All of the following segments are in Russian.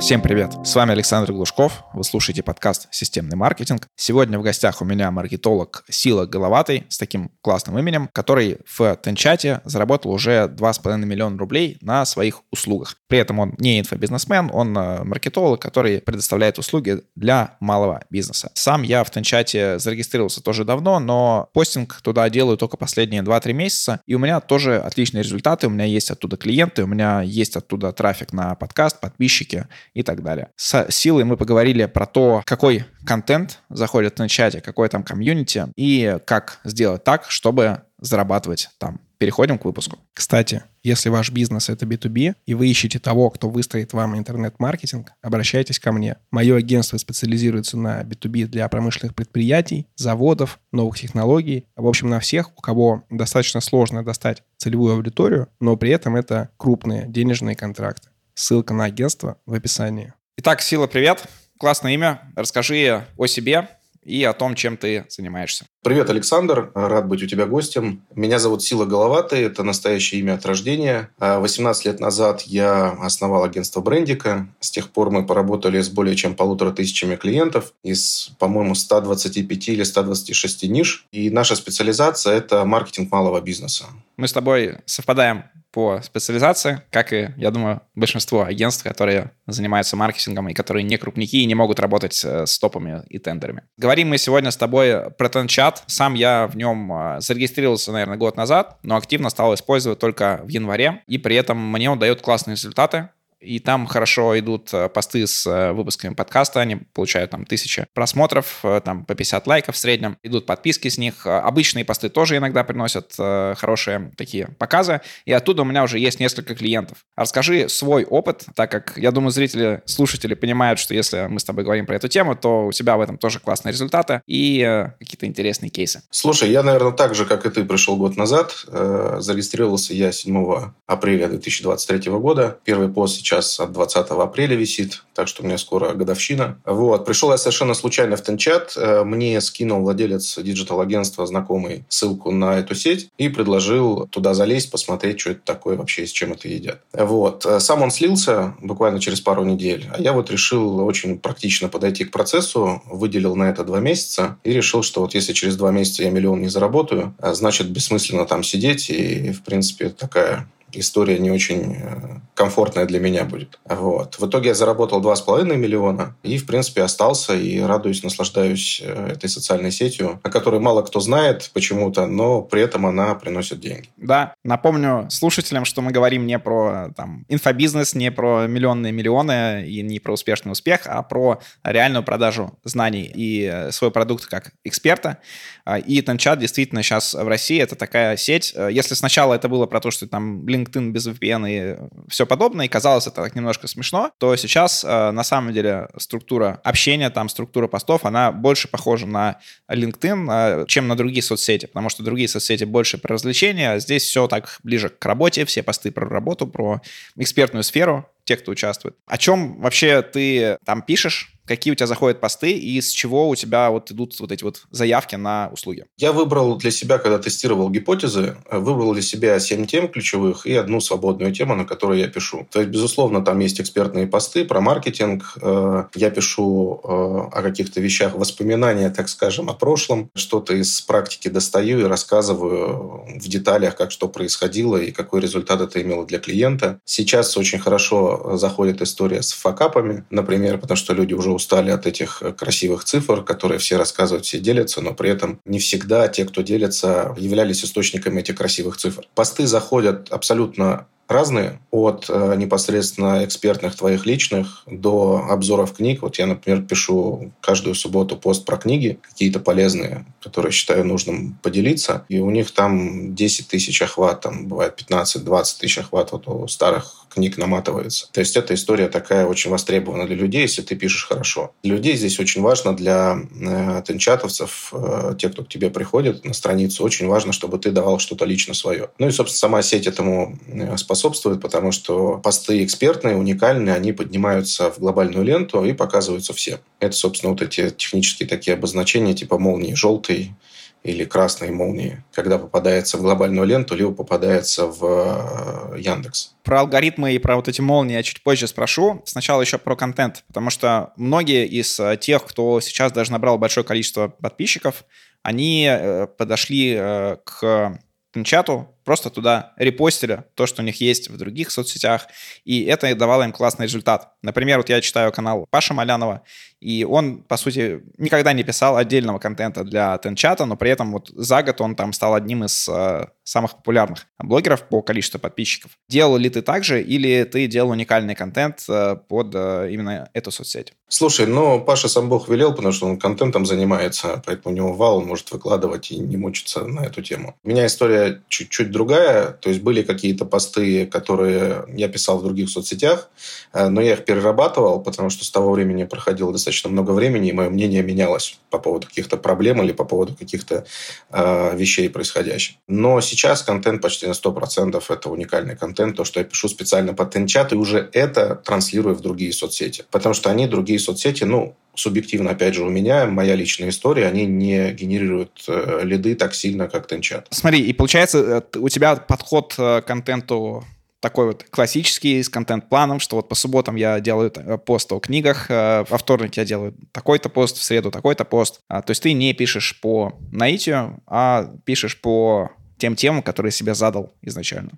Всем привет! С вами Александр Глушков. Вы слушаете подкаст «Системный маркетинг». Сегодня в гостях у меня маркетолог Сила Головатый с таким классным именем, который в Тенчате заработал уже 2,5 миллиона рублей на своих услугах. При этом он не инфобизнесмен, он э, маркетолог, который предоставляет услуги для малого бизнеса. Сам я в Тенчате зарегистрировался тоже давно, но постинг туда делаю только последние 2-3 месяца, и у меня тоже отличные результаты. У меня есть оттуда клиенты, у меня есть оттуда трафик на подкаст, подписчики и так далее. С Силой мы поговорили про то, какой контент заходит на чате, какой там комьюнити, и как сделать так, чтобы зарабатывать там. Переходим к выпуску. Кстати, если ваш бизнес — это B2B, и вы ищете того, кто выстроит вам интернет-маркетинг, обращайтесь ко мне. Мое агентство специализируется на B2B для промышленных предприятий, заводов, новых технологий. В общем, на всех, у кого достаточно сложно достать целевую аудиторию, но при этом это крупные денежные контракты. Ссылка на агентство в описании. Итак, Сила, привет. Классное имя. Расскажи о себе и о том, чем ты занимаешься. Привет, Александр. Рад быть у тебя гостем. Меня зовут Сила Головатый. Это настоящее имя от рождения. 18 лет назад я основал агентство брендика. С тех пор мы поработали с более чем полутора тысячами клиентов из, по-моему, 125 или 126 ниш. И наша специализация – это маркетинг малого бизнеса. Мы с тобой совпадаем по специализации, как и, я думаю, большинство агентств, которые занимаются маркетингом и которые не крупники и не могут работать э, с топами и тендерами. Говорим мы сегодня с тобой про Тенчат. Сам я в нем э, зарегистрировался, наверное, год назад, но активно стал использовать только в январе, и при этом мне он дает классные результаты и там хорошо идут э, посты с э, выпусками подкаста, они получают там тысячи просмотров, э, там по 50 лайков в среднем, идут подписки с них, обычные посты тоже иногда приносят хорошие такие показы, и оттуда у меня уже есть несколько клиентов. Расскажи свой опыт, так как, я думаю, зрители, слушатели понимают, что если мы с тобой говорим про эту тему, то у тебя в этом тоже классные результаты и какие-то интересные кейсы. Слушай, я, наверное, так же, как и ты, пришел год назад, зарегистрировался я 7 апреля 2023 года, первый пост сейчас от 20 апреля висит, так что у меня скоро годовщина. Вот. Пришел я совершенно случайно в TenChat. Э, мне скинул владелец digital-агентства знакомый ссылку на эту сеть и предложил туда залезть, посмотреть, что это такое вообще, с чем это едят. Вот. Э, сам он слился буквально через пару недель, а я вот решил очень практично подойти к процессу, выделил на это два месяца и решил, что вот если через два месяца я миллион не заработаю, э, значит, бессмысленно там сидеть и, в принципе, такая история не очень э, комфортная для меня будет. Вот. В итоге я заработал 2,5 миллиона и, в принципе, остался и радуюсь, наслаждаюсь э, этой социальной сетью, о которой мало кто знает почему-то, но при этом она приносит деньги. Да, напомню слушателям, что мы говорим не про там, инфобизнес, не про миллионные миллионы и не про успешный успех, а про реальную продажу знаний и э, свой продукт как эксперта. А, и Танчат действительно сейчас в России это такая сеть. Если сначала это было про то, что там, блин, LinkedIn без VPN и все подобное, и казалось это так немножко смешно, то сейчас э, на самом деле структура общения, там структура постов, она больше похожа на LinkedIn, э, чем на другие соцсети, потому что другие соцсети больше про развлечения, а здесь все так ближе к работе, все посты про работу, про экспертную сферу, тех, кто участвует. О чем вообще ты там пишешь? Какие у тебя заходят посты и с чего у тебя вот идут вот эти вот заявки на услуги? Я выбрал для себя, когда тестировал гипотезы, выбрал для себя 7 тем ключевых и одну свободную тему, на которую я пишу. То есть, безусловно, там есть экспертные посты про маркетинг. Э, я пишу э, о каких-то вещах, воспоминания, так скажем, о прошлом. Что-то из практики достаю и рассказываю в деталях, как что происходило и какой результат это имело для клиента. Сейчас очень хорошо заходит история с факапами, например, потому что люди уже устали от этих э, красивых цифр, которые все рассказывают, все делятся, но при этом не всегда те, кто делится, являлись источниками этих красивых цифр. Посты заходят абсолютно разные, от э, непосредственно экспертных твоих личных до обзоров книг. Вот я, например, пишу каждую субботу пост про книги, какие-то полезные, которые считаю нужным поделиться. И у них там 10 тысяч охват, там бывает 15-20 тысяч охват вот у старых книг наматывается. То есть эта история такая очень востребована для людей, если ты пишешь хорошо. Для людей здесь очень важно, для э, тенчатовцев, э, тех, кто к тебе приходит на страницу, очень важно, чтобы ты давал что-то лично свое. Ну и, собственно, сама сеть этому э, способствует потому что посты экспертные, уникальные, они поднимаются в глобальную ленту и показываются всем. Это, собственно, вот эти технические такие обозначения, типа молнии желтый, или красной молнии, когда попадается в глобальную ленту, либо попадается в э, Яндекс. Про алгоритмы и про вот эти молнии я чуть позже спрошу. Сначала еще про контент, потому что многие из э, тех, кто сейчас даже набрал большое количество подписчиков, они э, подошли к чату, просто туда репостили то, что у них есть в других соцсетях, и это давало им классный результат. Например, вот я читаю канал Паша Малянова, и он, по сути, никогда не писал отдельного контента для Тенчата, но при этом вот за год он там стал одним из э, самых популярных блогеров по количеству подписчиков. Делал ли ты так же, или ты делал уникальный контент э, под э, именно эту соцсеть? Слушай, ну, Паша сам Бог велел, потому что он контентом занимается, поэтому у него вал, он может выкладывать и не мучиться на эту тему. У меня история чуть-чуть другая, то есть были какие-то посты, которые я писал в других соцсетях, э, но я их перерабатывал, потому что с того времени проходило достаточно много времени, и мое мнение менялось по поводу каких-то проблем или по поводу каких-то э, вещей происходящих. Но сейчас контент почти на 100% это уникальный контент, то, что я пишу специально под Тенчат, и уже это транслирую в другие соцсети, потому что они другие соцсети, ну, субъективно, опять же, у меня, моя личная история, они не генерируют э, лиды так сильно, как Тенчат. Смотри, и получается, э, у тебя подход э, к контенту такой вот классический, с контент-планом, что вот по субботам я делаю пост о книгах, во вторник я делаю такой-то пост, в среду такой-то пост. А, то есть ты не пишешь по наитию, а пишешь по тем темам, которые себе задал изначально.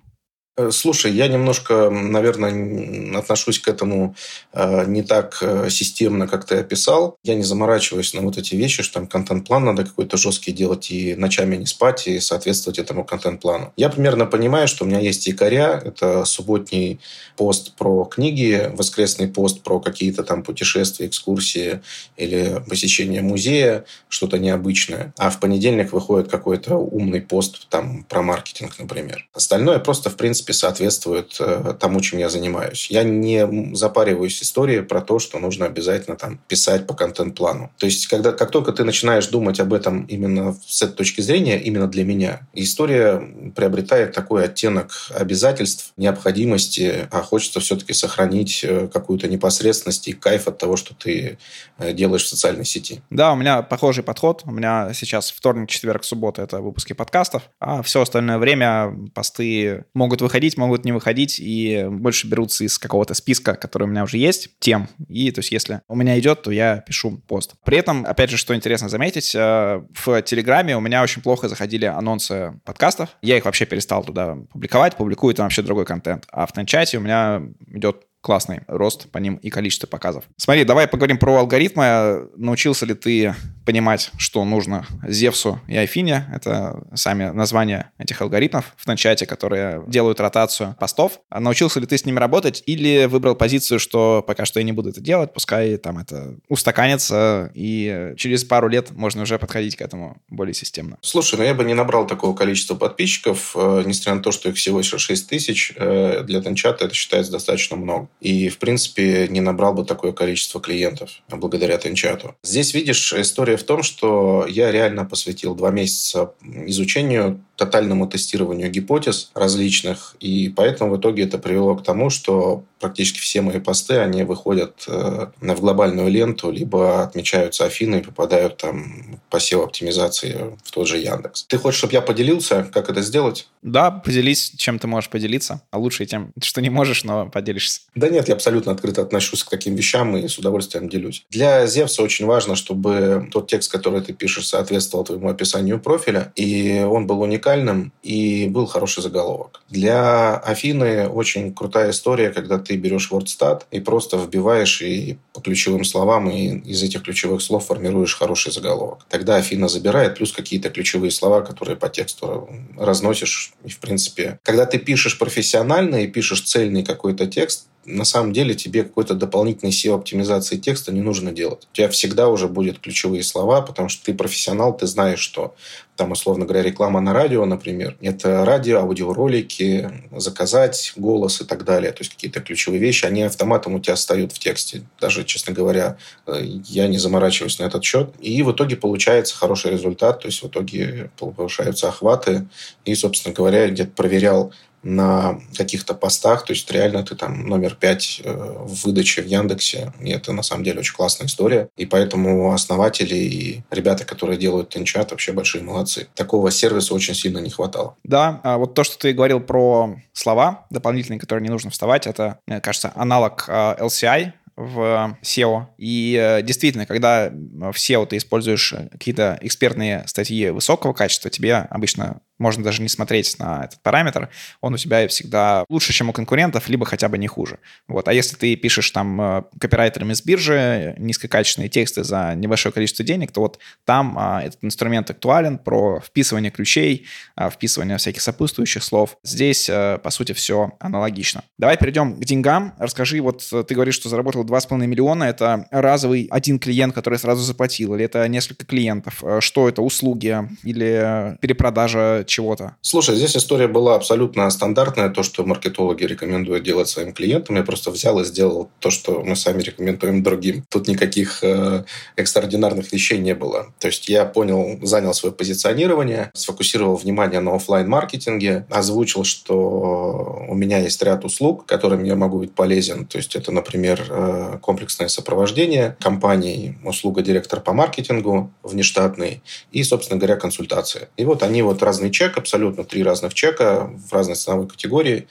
Э, слушай, я немножко, наверное, отношусь к этому э, не так э, системно, как ты описал. Я не заморачиваюсь на вот эти вещи, что там контент-план надо какой-то жесткий делать и ночами не спать, и соответствовать этому контент-плану. Я примерно понимаю, что у меня есть якоря. Это субботний пост про книги, воскресный пост про какие-то там путешествия, экскурсии или посещение музея, что-то необычное. А в понедельник выходит какой-то умный пост там про маркетинг, например. Остальное просто, в принципе, принципе, соответствует э, тому, чем я занимаюсь. Я не запариваюсь историей про то, что нужно обязательно там писать по контент-плану. То есть, когда, как только ты начинаешь думать об этом именно с этой точки зрения, именно для меня, история приобретает такой оттенок обязательств, необходимости, а хочется все-таки сохранить э, какую-то непосредственность и кайф от того, что ты э, делаешь в социальной сети. Да, у меня похожий подход. У меня сейчас вторник, четверг, суббота — это выпуски подкастов, а все остальное время посты могут выходить выходить, могут не выходить, и больше берутся из какого-то списка, который у меня уже есть, тем. И то есть если у меня идет, то я пишу пост. При этом, опять же, что интересно заметить, э, в Телеграме у меня очень плохо заходили анонсы подкастов. Я их вообще перестал туда публиковать, публикую там вообще другой контент. А в Тенчате у меня идет классный рост по ним и количество показов. Смотри, давай поговорим про алгоритмы. Научился ли ты понимать, что нужно Зевсу и Афине? Это сами названия этих алгоритмов в начате, которые делают ротацию постов. А научился ли ты с ними работать или выбрал позицию, что пока что я не буду это делать, пускай там это устаканится, и через пару лет можно уже подходить к этому более системно? Слушай, ну я бы не набрал такого количества подписчиков, э, несмотря на то, что их всего лишь 6 тысяч, э, для Тенчата это считается достаточно много и, в принципе, не набрал бы такое количество клиентов благодаря Тенчату. Здесь, видишь, история в том, что я реально посвятил два месяца изучению тотальному тестированию гипотез различных, и поэтому в итоге это привело к тому, что практически все мои посты, они выходят э, в глобальную ленту, либо отмечаются Афины и попадают там по SEO-оптимизации в тот же Яндекс. Ты хочешь, чтобы я поделился, как это сделать? Да, поделись, чем ты можешь поделиться, а лучше тем, что не можешь, но поделишься. Да нет, я абсолютно открыто отношусь к таким вещам и с удовольствием делюсь. Для Зевса очень важно, чтобы тот текст, который ты пишешь, соответствовал твоему описанию профиля, и он был уникальным уникальным и был хороший заголовок. Для Афины очень крутая история, когда ты берешь WordStat и просто вбиваешь и по ключевым словам, и из этих ключевых слов формируешь хороший заголовок. Тогда Афина забирает, плюс какие-то ключевые слова, которые по тексту разносишь. И, в принципе, когда ты пишешь профессионально и пишешь цельный какой-то текст, на самом деле тебе какой-то дополнительной SEO-оптимизации текста не нужно делать. У тебя всегда уже будут ключевые слова, потому что ты профессионал, ты знаешь, что там, условно говоря, реклама на радио, например, это радио, аудиоролики, заказать голос и так далее. То есть какие-то ключевые вещи, они автоматом у тебя встают в тексте. Даже, честно говоря, э, я не заморачиваюсь на этот счет. И в итоге получается хороший результат, то есть в итоге повышаются охваты. И, собственно говоря, где-то проверял на каких-то постах, то есть реально ты там номер пять э, в выдаче в Яндексе, и это на самом деле очень классная история, и поэтому основатели и ребята, которые делают Тенчат, вообще большие молодцы. Такого сервиса очень сильно не хватало. Да, а вот то, что ты говорил про слова дополнительные, которые не нужно вставать, это, кажется, аналог а, LCI, в SEO. И э, действительно, когда в SEO ты используешь какие-то экспертные статьи высокого качества, тебе обычно можно даже не смотреть на этот параметр, он у тебя всегда лучше, чем у конкурентов, либо хотя бы не хуже. Вот. А если ты пишешь там э, копирайтерами с биржи низкокачественные тексты за небольшое количество денег, то вот там а, этот инструмент актуален про вписывание ключей, а, вписывание всяких сопутствующих слов. Здесь, а, по сути, все аналогично. Давай перейдем к деньгам. Расскажи, вот ты говоришь, что заработал 2,5 миллиона. Это разовый один клиент, который сразу заплатил, или это несколько клиентов? Что это, услуги или перепродажа чего-то? Слушай, здесь история была абсолютно стандартная, то, что маркетологи рекомендуют делать своим клиентам. Я просто взял и сделал то, что мы сами рекомендуем другим. Тут никаких э, экстраординарных вещей не было. То есть я понял, занял свое позиционирование, сфокусировал внимание на офлайн маркетинге озвучил, что у меня есть ряд услуг, которыми я могу быть полезен. То есть это, например, э, комплексное сопровождение компаний, услуга директор по маркетингу внештатный и, собственно говоря, консультация. И вот они вот разные чек, абсолютно три разных чека в разной ценовой категории.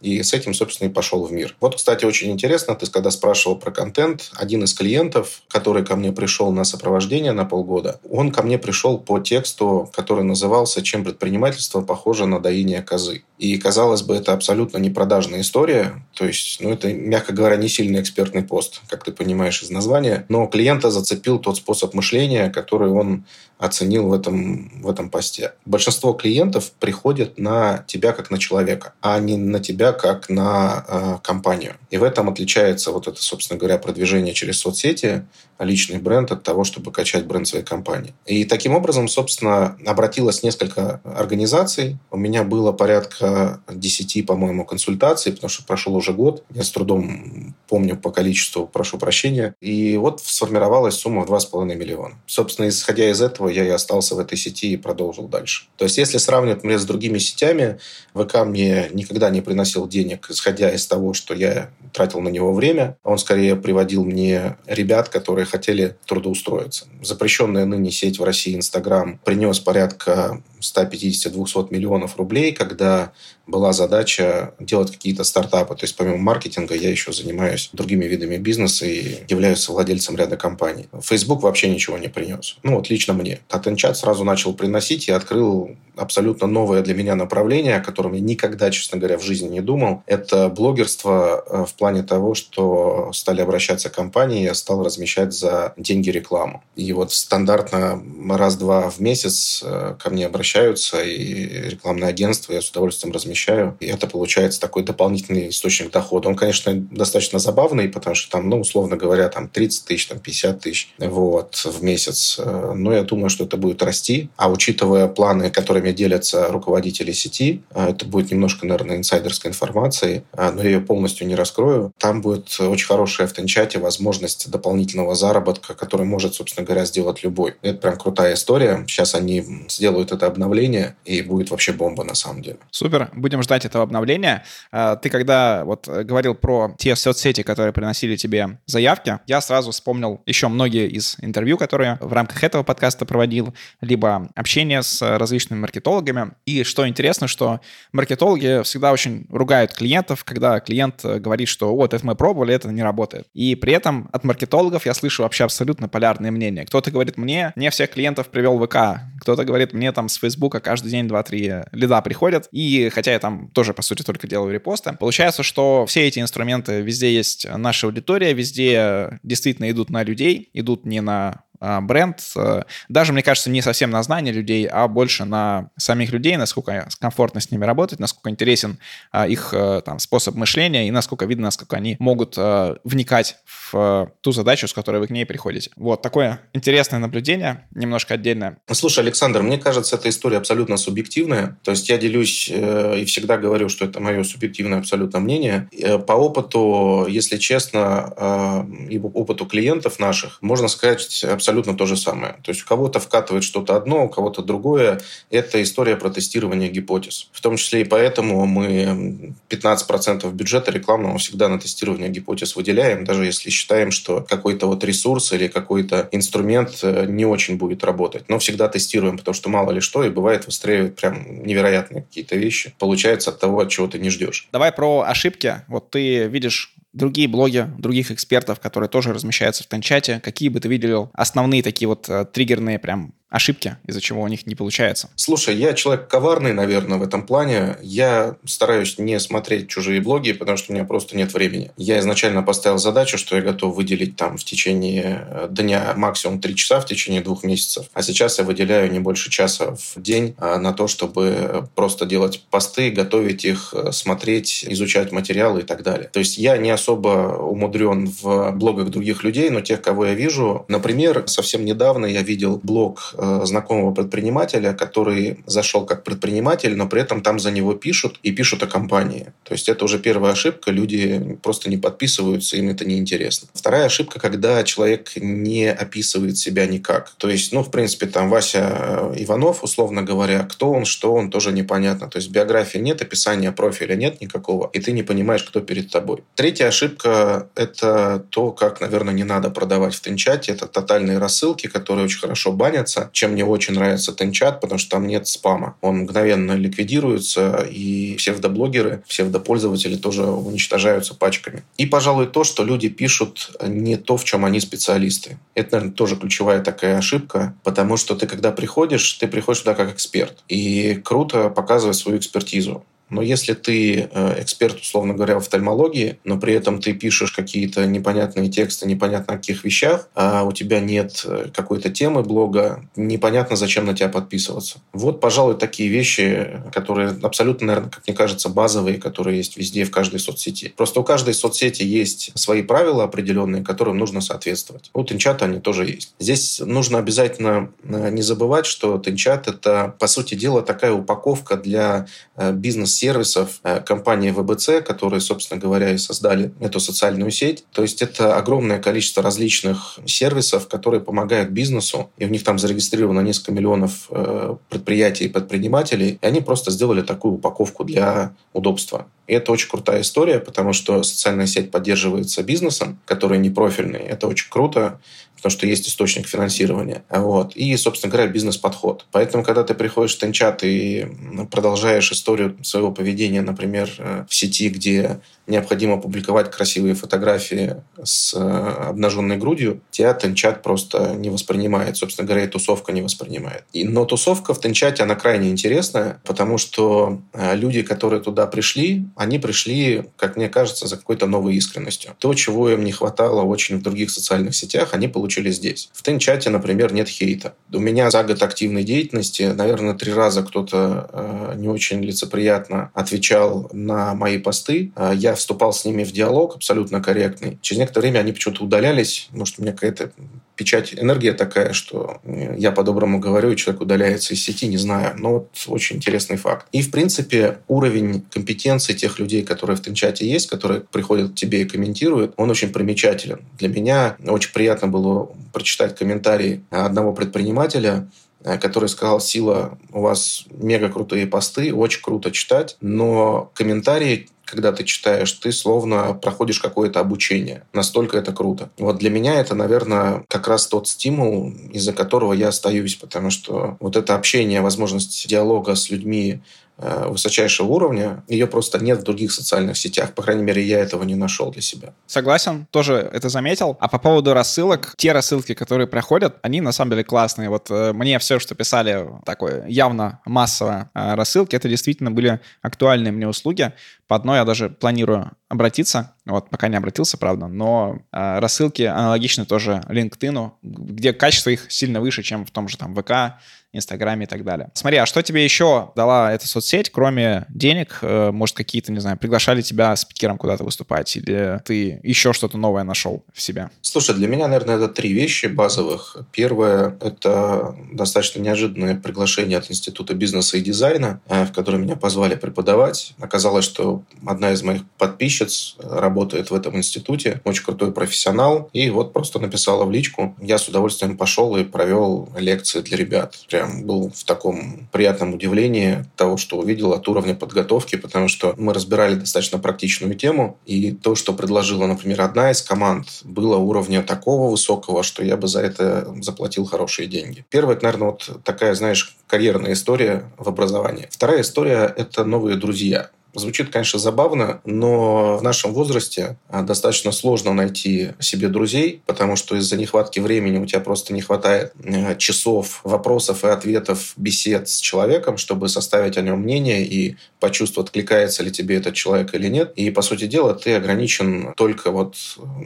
И с этим, собственно, и пошел в мир. Вот, кстати, очень интересно, ты когда спрашивал про контент, один из клиентов, который ко мне пришел на сопровождение на полгода, он ко мне пришел по тексту, который назывался «Чем предпринимательство похоже на доение козы». И, казалось бы, это абсолютно не продажная история, то есть, ну, это, мягко говоря, не сильный экспертный пост, как ты понимаешь из названия, но клиента зацепил тот способ мышления, который он оценил в этом, в этом посте. Большинство клиентов приходят на тебя как на человека, а не на тебя как на э, компанию. И в этом отличается вот это, собственно говоря, продвижение через соцсети, личный бренд от того, чтобы качать бренд своей компании. И таким образом, собственно, обратилось несколько организаций. У меня было порядка 10, по-моему, консультаций, потому что прошел уже год. Я с трудом помню по количеству, прошу прощения. И вот сформировалась сумма в 2,5 миллиона. Собственно, исходя из этого, я и остался в этой сети и продолжил дальше. То есть, если сравнивать меня с другими сетями, ВК мне никогда не приносил денег, исходя из того, что я тратил на него время. Он скорее приводил мне ребят, которые хотели трудоустроиться. Запрещенная ныне сеть в России Инстаграм принес порядка 150-200 миллионов рублей, когда была задача делать какие-то стартапы. То есть помимо маркетинга я еще занимаюсь другими видами бизнеса и являюсь владельцем ряда компаний. Facebook вообще ничего не принес. Ну вот лично мне. Татенчат сразу начал приносить и открыл абсолютно новое для меня направление, о котором я никогда, честно говоря, в жизни не думал. Это блогерство э, в плане того, что стали обращаться компании, я стал размещать за деньги рекламу. И вот стандартно раз-два в месяц э, ко мне обращаются, и рекламное агентство я с удовольствием размещаю. И это получается такой дополнительный источник дохода. Он, конечно, достаточно забавный, потому что там, ну, условно говоря, там 30 тысяч, там 50 тысяч вот, в месяц. Э, но я думаю, что это будет расти. А учитывая планы, которыми делятся руководители сети, это будет немножко, наверное, инсайдерской информации, но я ее полностью не раскрою. Там будет очень хорошая в Тенчате возможность дополнительного заработка, который может, собственно говоря, сделать любой. Это прям крутая история. Сейчас они сделают это обновление, и будет вообще бомба на самом деле. Супер. Будем ждать этого обновления. А, ты когда вот говорил про те соцсети, которые приносили тебе заявки, я сразу вспомнил еще многие из интервью, которые в рамках этого подкаста проводил, либо общение с различными маркетологами. И что интересно, что маркетологи всегда очень ругают клиентов, когда клиент говорит, что вот это мы пробовали, это не работает. И при этом от маркетологов я слышу вообще абсолютно полярные мнения. Кто-то говорит мне, не всех клиентов привел ВК, кто-то говорит мне там с Фейсбука каждый день 2-3 лида приходят, и хотя я там тоже, по сути, только делаю репосты, получается, что все эти инструменты, везде есть наша аудитория, везде действительно идут на людей, идут не на бренд, э, даже, мне кажется, не совсем на знание людей, а больше на самих людей, насколько комфортно с ними работать, насколько интересен а, их э, там, способ мышления и насколько видно, насколько они могут э, вникать в ту задачу, с которой вы к ней приходите. Вот такое интересное наблюдение, немножко отдельное. Слушай, Александр, мне кажется, эта история абсолютно субъективная. То есть я делюсь и всегда говорю, что это мое субъективное абсолютно мнение. По опыту, если честно, и опыту клиентов наших, можно сказать абсолютно абсолютно то же самое. То есть у кого-то вкатывает что-то одно, у кого-то другое. Это история про тестирование гипотез. В том числе и поэтому мы 15% бюджета рекламного всегда на тестирование гипотез выделяем, даже если считаем, что какой-то вот ресурс или какой-то инструмент э, не очень будет работать. Но всегда тестируем, потому что мало ли что, и бывает выстреливают прям невероятные какие-то вещи. Получается от того, от чего ты не ждешь. Давай про ошибки. Вот ты видишь другие блоги других экспертов, которые тоже размещаются в Тенчате. Какие бы ты видел основные такие вот э, триггерные прям ошибки, из-за чего у них не получается? Слушай, я человек коварный, наверное, в этом плане. Я стараюсь не смотреть чужие блоги, потому что у меня просто нет времени. Я изначально поставил задачу, что я готов выделить там в течение э, дня максимум 3 часа в течение двух месяцев. А сейчас я выделяю не больше часа в день а, на то, чтобы просто делать посты, готовить их, э, смотреть, изучать материалы и так далее. То есть я не особо умудрен в блогах других людей, но тех, кого я вижу. Например, совсем недавно я видел блог знакомого предпринимателя, который зашел как предприниматель, но при этом там за него пишут и пишут о компании. То есть это уже первая ошибка, люди просто не подписываются, им это неинтересно. Вторая ошибка, когда человек не описывает себя никак. То есть, ну, в принципе, там Вася э, Иванов, условно говоря, кто он, что он, тоже непонятно. То есть биографии нет, описания профиля нет никакого, и ты не понимаешь, кто перед тобой. Третья ошибка – это то, как, наверное, не надо продавать в Тенчате. Это тотальные рассылки, которые очень хорошо банятся, чем мне очень нравится Тенчат, потому что там нет спама. Он мгновенно ликвидируется, и псевдоблогеры, псевдопользователи тоже уничтожаются пачками. И, пожалуй, то, что люди пишут не то, в чем они специалисты. Это, наверное, тоже ключевая такая ошибка, потому что ты, когда приходишь, ты приходишь туда как эксперт. И круто показывать свою экспертизу. Но если ты э, эксперт, условно говоря, в офтальмологии, но при этом ты пишешь какие-то непонятные тексты, непонятно о каких вещах, а у тебя нет э, какой-то темы блога, непонятно, зачем на тебя подписываться. Вот, пожалуй, такие вещи, которые абсолютно, наверное, как мне кажется, базовые, которые есть везде, в каждой соцсети. Просто у каждой соцсети есть свои правила определенные, которым нужно соответствовать. У Тинчата они тоже есть. Здесь нужно обязательно э, не забывать, что Тинчат — это, по сути дела, такая упаковка для бизнес сервисов э, компании ВБЦ, которые, собственно говоря, и создали эту социальную сеть. То есть это огромное количество различных сервисов, которые помогают бизнесу, и у них там зарегистрировано несколько миллионов э, предприятий и предпринимателей, и они просто сделали такую упаковку для удобства. И это очень крутая история, потому что социальная сеть поддерживается бизнесом, который не профильный. Это очень круто потому что есть источник финансирования. Вот. И, собственно говоря, бизнес-подход. Поэтому, когда ты приходишь в Тенчат и продолжаешь историю своего поведения, например, э, в сети, где необходимо публиковать красивые фотографии с э, обнаженной грудью, тебя Тенчат просто не воспринимает. Собственно говоря, и тусовка не воспринимает. И, но тусовка в Тенчате, она крайне интересная, потому что э, люди, которые туда пришли, они пришли, как мне кажется, за какой-то новой искренностью. То, чего им не хватало очень в других социальных сетях, они получили здесь. В Тенчате, например, нет хейта. У меня за год активной деятельности, наверное, три раза кто-то э, не очень лицеприятно отвечал на мои посты. Я вступал с ними в диалог абсолютно корректный. Через некоторое время они почему-то удалялись. Может, у меня какая-то печать, энергия такая, что я по-доброму говорю, человек удаляется из сети, не знаю. Но вот очень интересный факт. И, в принципе, уровень компетенции тех людей, которые в Тенчате есть, которые приходят к тебе и комментируют, он очень примечателен. Для меня очень приятно было прочитать комментарий одного предпринимателя, Э, который сказал, Сила, у вас мега крутые посты, очень круто читать, но комментарии когда ты читаешь, ты словно проходишь какое-то обучение. Настолько это круто. Вот для меня это, наверное, как раз тот стимул, из-за которого я остаюсь, потому что вот это общение, возможность диалога с людьми, высочайшего уровня, ее просто нет в других социальных сетях. По крайней мере, я этого не нашел для себя. Согласен, тоже это заметил. А по поводу рассылок, те рассылки, которые проходят, они на самом деле классные. Вот э, мне все, что писали такое явно массовое э, рассылки, это действительно были актуальные мне услуги. По одной я даже планирую обратиться, вот пока не обратился, правда, но э, рассылки аналогичны тоже LinkedIn, где качество их сильно выше, чем в том же там ВК, Инстаграме и так далее. Смотри, а что тебе еще дала эта соцсеть, кроме денег? Э, может, какие-то, не знаю, приглашали тебя спикером куда-то выступать? Или ты еще что-то новое нашел в себя? Слушай, для меня, наверное, это три вещи базовых. Первое — это достаточно неожиданное приглашение от Института бизнеса и дизайна, э, в который меня позвали преподавать. Оказалось, что одна из моих подписчиц работает в этом институте, очень крутой профессионал, и вот просто написала в личку. Я с удовольствием пошел и провел лекции для ребят. Прям был в таком приятном удивлении того, что увидел от уровня подготовки, потому что мы разбирали достаточно практичную тему, и то, что предложила, например, одна из команд, было уровня такого высокого, что я бы за это заплатил хорошие деньги. Первое, это, наверное, вот такая, знаешь, карьерная история в образовании. Вторая история – это новые друзья. Звучит, конечно, забавно, но в нашем возрасте а, достаточно сложно найти себе друзей, потому что из-за нехватки времени у тебя просто не хватает э, часов вопросов и ответов бесед с человеком, чтобы составить о нем мнение и почувствовать, откликается ли тебе этот человек или нет. И, по сути дела, ты ограничен только вот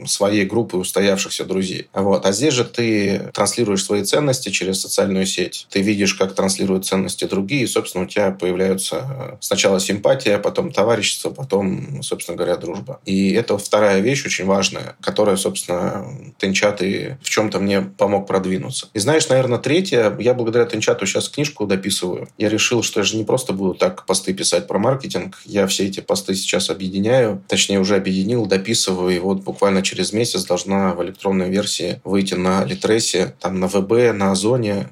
своей группой устоявшихся друзей. Вот. А здесь же ты транслируешь свои ценности через социальную сеть. Ты видишь, как транслируют ценности другие, и, собственно, у тебя появляются э, сначала симпатия, потом потом товарищество, потом, собственно говоря, дружба. И это вторая вещь очень важная, которая, собственно, Тенчат в чем-то мне помог продвинуться. И знаешь, наверное, третье, я благодаря Тенчату сейчас книжку дописываю. Я решил, что я же не просто буду так посты писать про маркетинг, я все эти посты сейчас объединяю, точнее уже объединил, дописываю, и вот буквально через месяц должна в электронной версии выйти на Литресе, там на ВБ, на Озоне,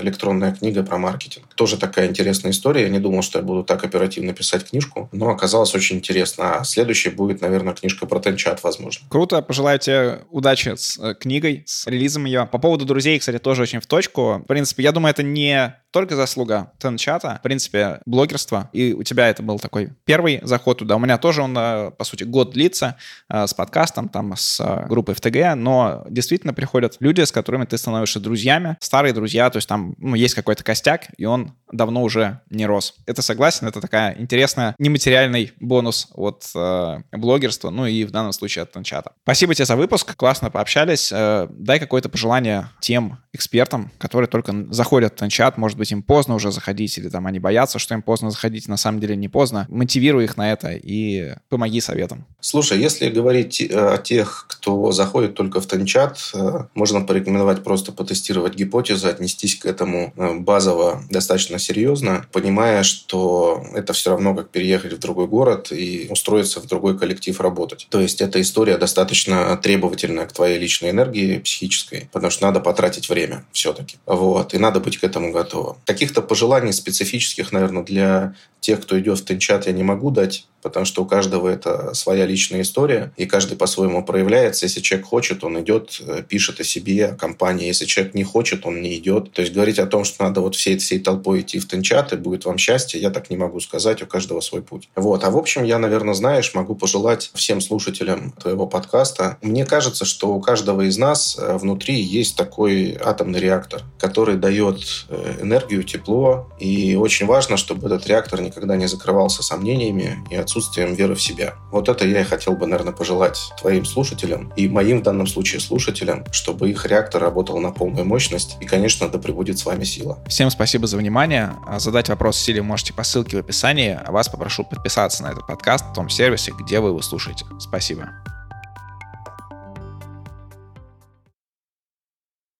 электронная книга про маркетинг. Тоже такая интересная история. Я не думал, что я буду так оперативно писать книжку, но оказалось очень интересно. А следующей будет, наверное, книжка про Тенчат, возможно. Круто. Пожелаю тебе удачи с э, книгой, с релизом ее. По поводу друзей, кстати, тоже очень в точку. В принципе, я думаю, это не только заслуга Тенчата, в принципе, блогерства. И у тебя это был такой первый заход туда. У меня тоже он, э, по сути, год длится с подкастом, там, с группой ФТГ, но действительно приходят люди, с которыми ты становишься друзьями, старые друзья, то есть там ну, есть какой-то костяк, и он давно уже не рос. Это согласен, это такая интересная нематериальный бонус от э, блогерства, ну и в данном случае от чата. Спасибо тебе за выпуск, классно пообщались. Э, дай какое-то пожелание тем экспертам, которые только заходят в чат, может быть, им поздно уже заходить, или там они боятся, что им поздно заходить, на самом деле не поздно. Мотивируй их на это и помоги советом. Слушай, если говорить э, о тех, кто заходит только в Тенчат, э, можно порекомендовать просто потестировать гипотезы, отнестись к этому э, базово достаточно серьезно, понимая, что это все равно как переехать в другой город и устроиться в другой коллектив работать. То есть эта история достаточно требовательная к твоей личной энергии психической, потому что надо потратить время все-таки. Вот. И надо быть к этому готовым. Каких-то пожеланий специфических, наверное, для тех, кто идет в Тенчат, я не могу дать, потому что у каждого это своя личная история, и каждый по-своему проявляется. Если человек хочет, он идет, э, пишет о себе, о компании. Если человек не хочет, он не идет. То есть говорить о том, что надо вот всей, всей толпой идти в Тенчат, и будет вам счастье, я так не могу сказать, у каждого свой путь. Вот. А в общем, я, наверное, знаешь, могу пожелать всем слушателям твоего подкаста. Мне кажется, что у каждого из нас э, внутри есть такой атомный реактор, который дает э, энергию, тепло, и очень важно, чтобы этот реактор никогда не закрывался сомнениями и отсутствием веры в себя. Вот это я и хотел бы, наверное, пожелать твоим слушателям и моим в данном случае слушателям, чтобы их реактор работал на полную мощность. И, конечно, да пребудет с вами сила. Всем спасибо за внимание. Задать вопрос Силе можете по ссылке в описании, а вас попрошу подписаться на этот подкаст в том сервисе, где вы его слушаете. Спасибо.